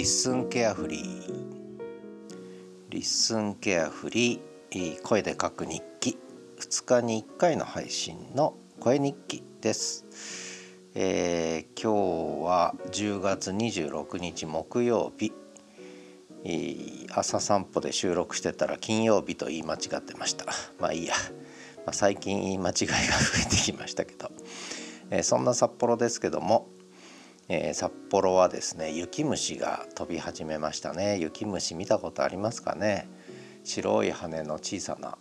LISTEN carefree。LISTEN carefree 声で書く日記。2日に1回の配信の声日記です、えー、今日は10月26日木曜日。朝散歩で収録してたら金曜日と言い間違ってました。まあいいや、まあ、最近言い間違いが増えてきましたけど、えー、そんな札幌ですけどもえー、札幌はですね雪虫が飛び始めましたね。雪虫見たことありますかね？白い羽の小さな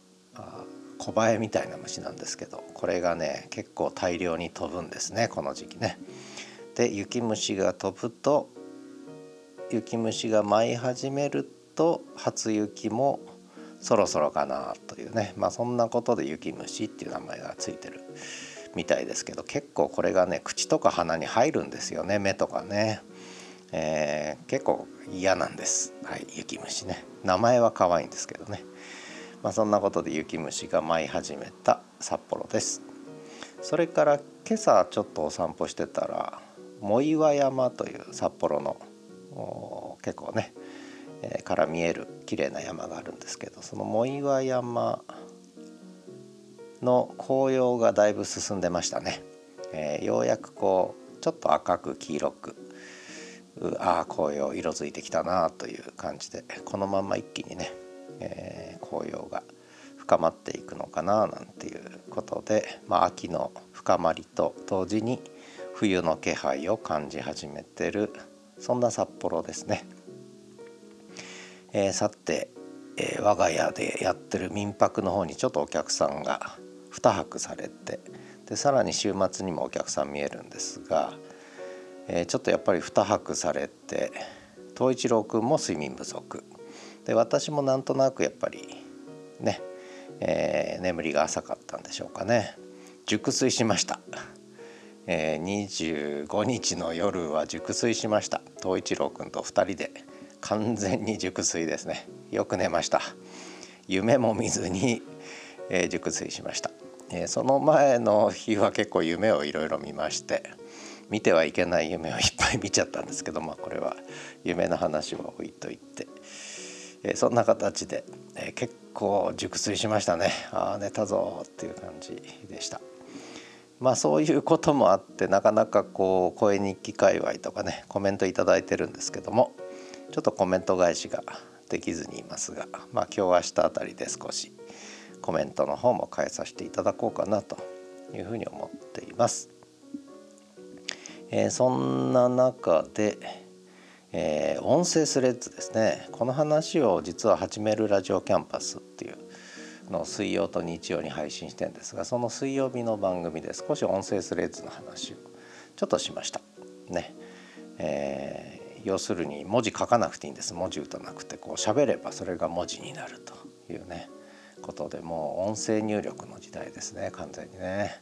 小バエみたいな虫なんですけどこれがね結構大量に飛ぶんですねこの時期ね。で雪虫が飛ぶと雪虫が舞い始めると初雪もそろそろかなというね。まあそんなことで雪虫っていう名前がついてる。みたいですけど結構これがね口とか鼻に入るんですよね目とかね、えー、結構嫌なんです。はい雪虫ね。名前は可愛いんですけどね。まあそんなことで雪虫が舞い始めた札幌です。それから今朝ちょっとお散歩してたら藻岩山という札幌の結構ね、えー、から見える綺麗な山があるんですけどその藻岩山の紅葉がだいぶ進んでましたね、えー、ようやくこうちょっと赤く黄色くああ紅葉色づいてきたなという感じでこのまま一気にね、えー、紅葉が深まっていくのかななんていうことで、まあ、秋の深まりと同時に冬の気配を感じ始めてるそんな札幌ですね。えー、さて、えー、我が家でやってる民泊の方にちょっとお客さんが2泊されてでさらに週末にもお客さん見えるんですが、えー、ちょっとやっぱり2泊されて東一郎くんも睡眠不足。で私もなんとなくやっぱりね、えー、眠りが浅かったんでしょうかね。熟睡しました、えー、25日の夜は熟睡しました。東一郎くんと2人で完全に熟睡ですね。よく寝ました。夢も見ずに、えー、熟睡しましたえー、その前の日は結構夢をいろいろ見まして見てはいけない夢をいっぱい見ちゃったんですけどまあこれは夢の話は置いといて、えー、そんな形で、えー、結構熟睡しましたねああ寝たぞっていう感じでした。まあそういうこともあってなかなかこう声日記界隈とかねコメント頂いてるんですけどもちょっとコメント返しができずにいますがまあ今日明日あたりで少しコメントの方も変えさせていただこうかなというふうに思っています。えー、そんな中で、えー、音声スレッズですねこの話を実は始めるラジオキャンパスっていうのを水曜と日曜に配信してんですがその水曜日の番組で少し音声スレッズの話をちょっとしました。ねえー、要するに文字書かなくていいんです文字打たなくてこう喋ればそれが文字になるというねことでもう音声入力の時代ですね完全にね、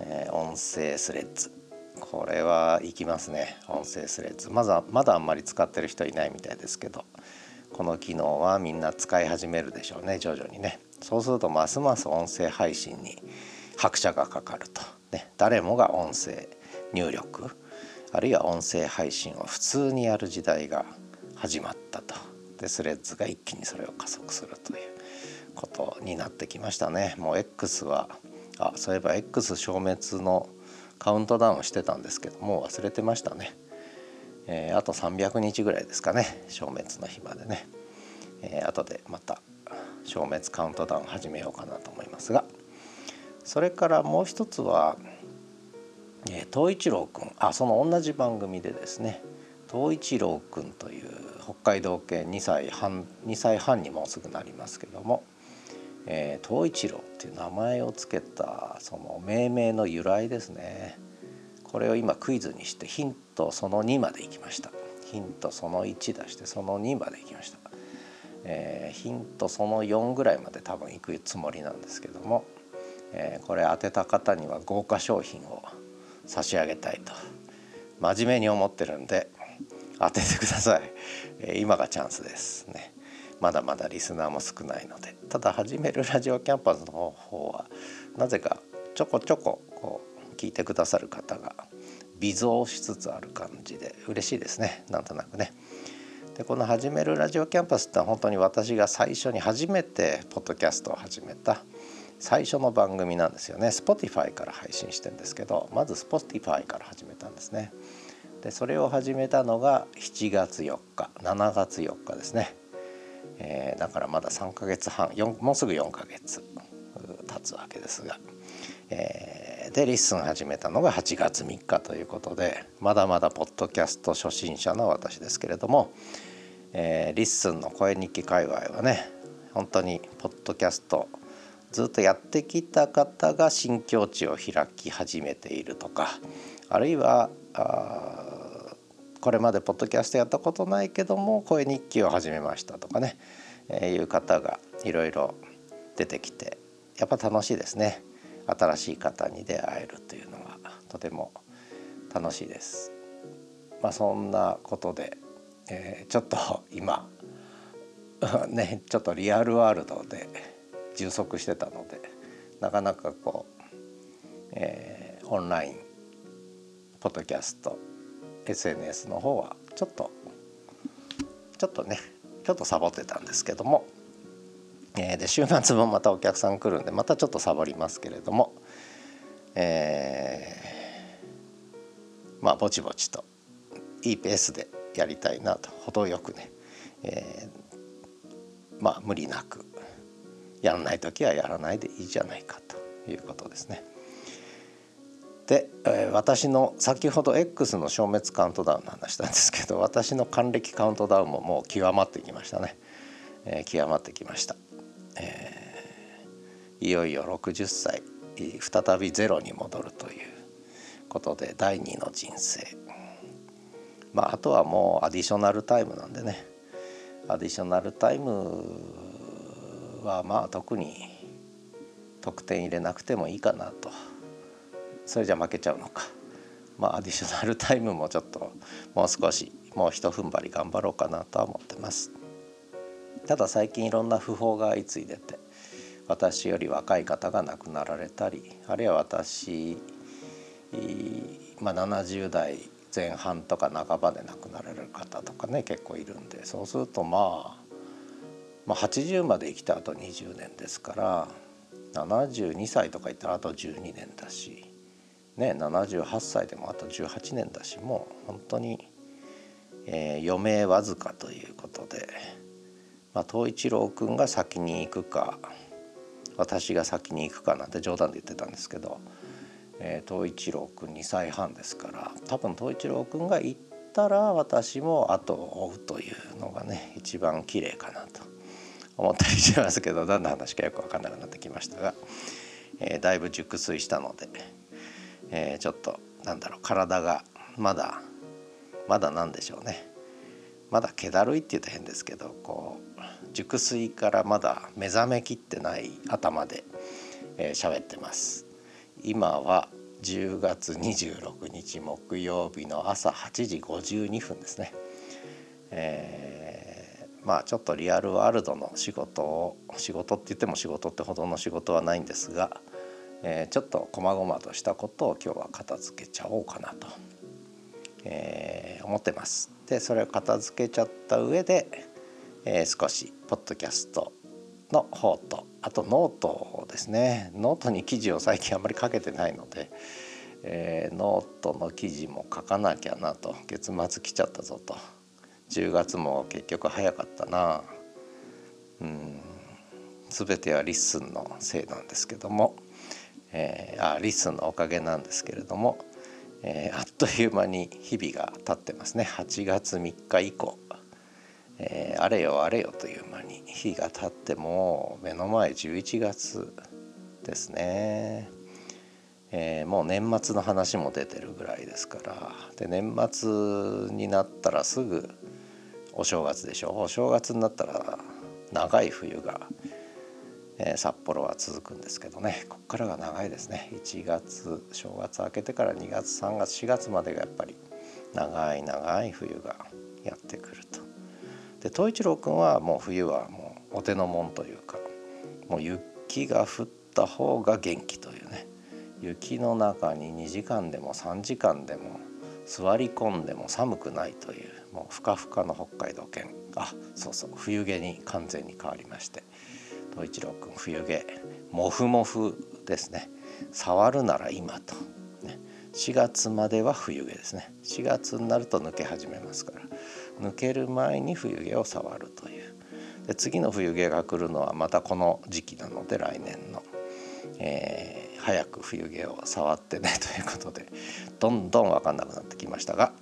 えー、音声スレッズ。これはいきますね音声スレッズ。まだまだあんまり使ってる人いないみたいですけど。この機能はみんな使い始めるでしょうね徐々にね。そうするとますます音声配信に拍車がかかると、ね、誰もが音声入力あるいは音声配信を普通にやる時代が始まったと。でスレッズが一気にそれを加速するという。ことになってきましたね。もう X はあそういえば X 消滅のカウントダウンしてたんですけどもう忘れてましたね、えー、あと300日ぐらいですかね。消滅の日までね、えー、後でまた消滅カウントダウン始めようかなと思いますが。それからもう一つは、えー、一郎くん。あその同じ番組でですね。東一郎くんという北海道系2歳半2歳半にもうすぐなりますけども。えー、東一郎っていう名前を付けたその命名の由来ですね。これを今クイズにしてヒントその2までいきました。ヒントその1出してその2までいきました、えー、ヒントその4ぐらいまで多分いくつもりなんですけども、えー、これ当てた方には豪華商品を差し上げたいと真面目に思ってるんで当ててください、えー、今がチャンスですね。まだまだリスナーも少ないので。ただ始めるラジオキャンパスの方はなぜかちょこちょここう聞いてくださる方が微増しつつある感じで嬉しいですね。なんとなくね。でこの「始めるラジオキャンパス」って本当に私が最初に初めてポッドキャストを始めた最初の番組なんですよね。Spotify から配信してんですけどまず Spotify から始めたんですね。でそれを始めたのが7月4日7月4日ですね、えー、だからまだ3ヶ月半もうすぐ4ヶ月経つわけですが、えー、で LISTEN 始めたのが8月3日ということでまだまだポッドキャスト初心者の私ですけれども、えー、 LISTEN の声日記界隈はね本当にポッドキャストずっとやってきた方が新境地を開き始めているとかあるいはあこれまでポッドキャストやったことないけども声日記を始めましたとかね、えー、いう方がいろいろ出てきてやっぱ楽しいですね新しい方に出会えるというのはとても楽しいです。まあ、そんなことで、えー、ちょっと今 ねちょっとリアルワールドで充足してたのでなかなかこう、えー、オンラインポッドキャスト SNS の方はちょっとちょっとねちょっとサボってたんですけども。えー、で週末もまたお客さん来るんでまたちょっとサボりますけれども、えー、まあぼちぼちといいペースでやりたいなと程よくね、えー、まあ無理なく。やらない時はやらないでいいじゃないかということですね。で、えー、私の先ほど X の消滅カウントダウンの話したんですけど 私の還暦カウントダウンももう極まってきましたね、えー、極まってきました。えー、いよいよ60歳再びゼロに戻るということで第2の人生。まああとはもうアディショナルタイムなんでね。アディショナルタイムはまあ特に得点入れなくてもいいかなと。それじゃ負けちゃうのかまあアディショナルタイムもちょっともう少しもうひと踏ん張り頑張ろうかなとは思ってます。ただ最近いろんな訃報が相次いでて私より若い方が亡くなられたりあるいは私、まあ、70代前半とか半ばで亡くなられる方とかね結構いるんでそうするとまあ、まあ、80まで生きたあと20年ですから72歳とか言ったらあと12年だし、ね、78歳でもあと18年だしもう本当に、えー、余命わずかということで。まあ、東一郎君が先に行くか私が先に行くかなんて冗談で言ってたんですけど、えー、東一郎君2歳半ですから多分東一郎君が行ったら私も後を追うというのがね一番綺麗かなと思ったりしますけど何の話かよく分かんなくなってきましたが、えー、だいぶ熟睡したので、えー、ちょっとなんだろう体がまだまだなんでしょうね。まだ気だるいって言うと変ですけどこう熟睡からまだ目覚めきってない頭で喋、えー、ってます。今は10月26日木曜日の朝8時52分ですね、えー、まあちょっとリアルワールドの仕事を仕事って言っても仕事ってほどの仕事はないんですが、えー、ちょっと細々としたことを今日は片付けちゃおうかなと、えー、思ってます。でそれを片付けちゃった上でえー、少しポッドキャストの方とあとノートですねノートに記事を最近あんまり書けてないので、えー、ノートの記事も書かなきゃなと月末来ちゃったぞと。10月も結局早かったな。うん。全ては LISTEN のせいなんですけども、えー、あ LISTEN のおかげなんですけれども、えー、あっという間に日々が経ってますね。8月3日以降。えー、あれよあれよという間に日が経っても目の前11月ですね、え、もう年末の話も出てるぐらいですから。で年末になったらすぐお正月でしょ。お正月になったら長い冬が、えー、札幌は続くんですけどね。こっからが長いですね。1月正月明けてから2月3月4月までがやっぱり長い長い冬がやってくると。で東一郎君はもう冬はもうお手のもんというかもう雪が降った方が元気というね。雪の中に2時間でも3時間でも座り込んでも寒くないというもうふかふかの北海道犬あそうそう冬毛に完全に変わりまして。一郎くん冬毛。もふもふですね。触るなら今と、ね、4月までは冬毛ですね。4月になると抜け始めますから。抜ける前に冬毛を触るという。で次の冬毛が来るのはまたこの時期なので来年の、えー、早く冬毛を触ってね ということでどんどん分かんなくなってきましたが、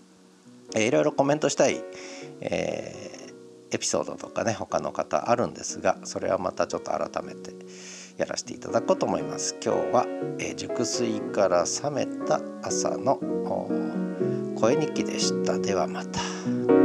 えー、いろいろコメントしたい、えー、エピソードとかね他の方あるんですがそれはまたちょっと改めてやらせていただこうと思います。今日は、えー、熟睡から覚めた朝の声日記でした。ではまた。